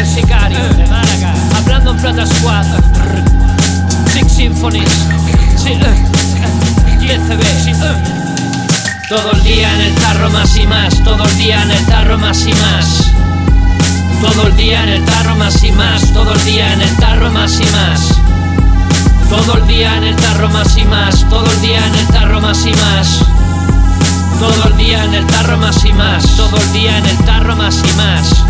el sicario de Málaga, hablando en plata squad, Six Symphonies, sí, eh, eh, eh. Todo el día en el tarro más y más, todo el día en el tarro más y más. Todo el día en el tarro más y más, todo el día en el tarro más y más. Todo el día en el tarro más y más, todo el día en el tarro más y más. Todo el día en el tarro más y más, todo el día en el tarro más y más.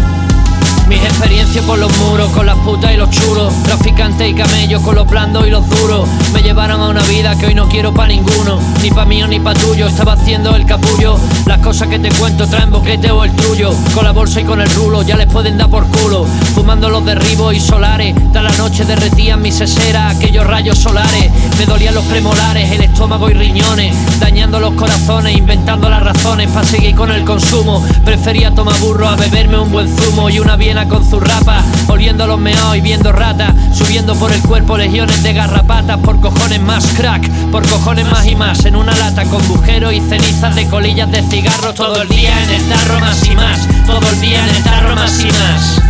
Mis experiencias por los muros, con las putas y los chulos, traficantes y camellos, con los blandos y los duros, me llevaron a una vida que hoy no quiero pa' ninguno, ni pa' mío ni pa' tuyo, estaba haciendo el capullo, las cosas que te cuento traen boquete o el trullo, con la bolsa y con el rulo, ya les pueden dar por culo, fumando los derribos y solares, da la noche derretían mis seseras, aquellos rayos solares, me dolían los premolares, el estómago y riñones, dañando los corazones, inventando las razones para seguir con el consumo, prefería tomar burro a beberme un buen zumo y una bien con zurrapa, oliendo los meados y viendo ratas, subiendo por el cuerpo legiones de garrapatas, por cojones más crack, por cojones más y más, en una lata con bujeros y cenizas de colillas de cigarros, todo el día en el tarro más y más, todo el día en el tarro más y más.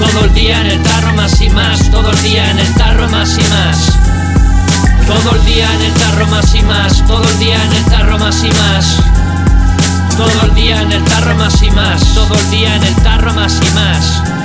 Todo el día en el tarro más y más, todo el día en el tarro más y más. Todo el día en el tarro más y más, todo el día en el tarro más y más. Todo el día en el tarro más y más, todo el día en el tarro más y más.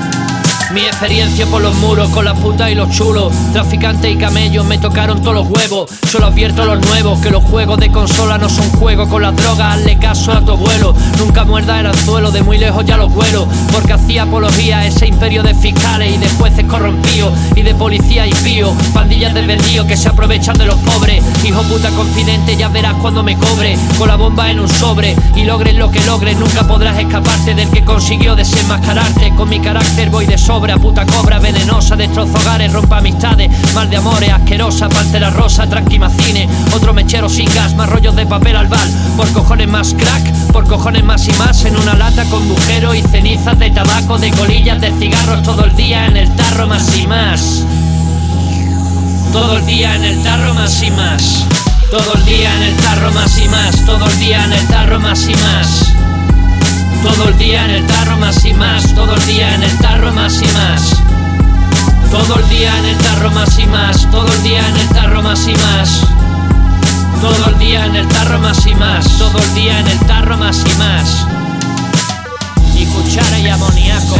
Mi experiencia por los muros con las putas y los chulos, traficantes y camellos me tocaron todos los huevos. Solo advierto a los nuevos que los juegos de consola no son juegos con las drogas. Hazle caso a tu abuelo, nunca muerda el anzuelo, de muy lejos ya los vuelos. Porque hacía apología ese imperio de fiscales y de jueces corrompidos y de policía y pío. Pandillas del vendido que se aprovechan de los pobres. Hijo puta confidente, ya verás cuando me cobre. Con la bomba en un sobre y logres lo que logres, nunca podrás escaparte del que consiguió desenmascararte. Con mi carácter voy de sobre puta cobra venenosa, destrozo hogares, rompa amistades, mal de amores, asquerosa, la rosa, tranquimacine, otro mechero sin gas, más rollos de papel al bal, por cojones más crack, por cojones más y más, en una lata con bujero y cenizas de tabaco, de colillas, de cigarros, todo el día en el tarro más y más. Todo el día en el tarro más y más. Todo el día en el tarro más y más. Todo el día en el tarro más y más. Todo el día en el tarro más y más, todo el día en el tarro más y más. Todo el día en el tarro más y más, todo el día en el tarro más y más. Todo el día en el tarro más y más, todo el día en el tarro más y más. Y cuchara y amoníaco.